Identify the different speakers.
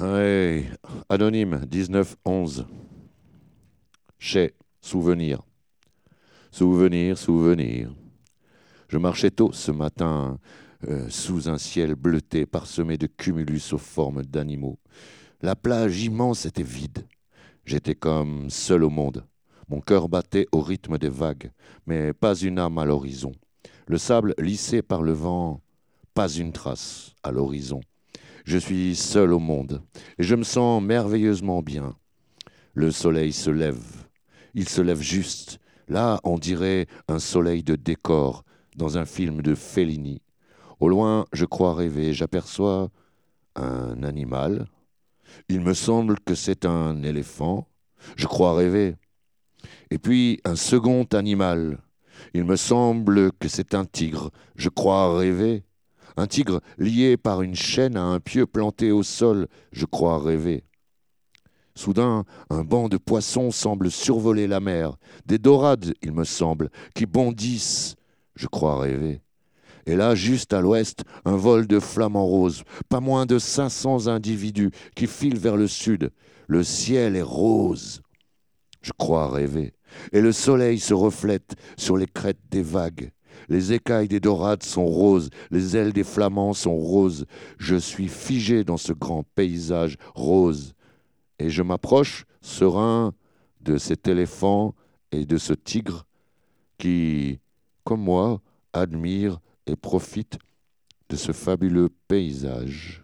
Speaker 1: Ouais, anonyme 1911. Chez Souvenir. Souvenir, souvenir. Je marchais tôt ce matin euh, sous un ciel bleuté parsemé de cumulus aux formes d'animaux. La plage immense était vide. J'étais comme seul au monde. Mon cœur battait au rythme des vagues, mais pas une âme à l'horizon. Le sable lissé par le vent, pas une trace à l'horizon. Je suis seul au monde et je me sens merveilleusement bien. Le soleil se lève. Il se lève juste. Là, on dirait un soleil de décor dans un film de Fellini. Au loin, je crois rêver, j'aperçois un animal. Il me semble que c'est un éléphant. Je crois rêver. Et puis un second animal. Il me semble que c'est un tigre. Je crois rêver. Un tigre lié par une chaîne à un pieu planté au sol, je crois rêver. Soudain, un banc de poissons semble survoler la mer, des dorades, il me semble, qui bondissent, je crois rêver. Et là, juste à l'ouest, un vol de flamants roses, pas moins de cinq cents individus qui filent vers le sud. Le ciel est rose. Je crois rêver. Et le soleil se reflète sur les crêtes des vagues. Les écailles des dorades sont roses, les ailes des flamands sont roses. Je suis figé dans ce grand paysage rose. Et je m'approche, serein, de cet éléphant et de ce tigre qui, comme moi, admire et profite de ce fabuleux paysage.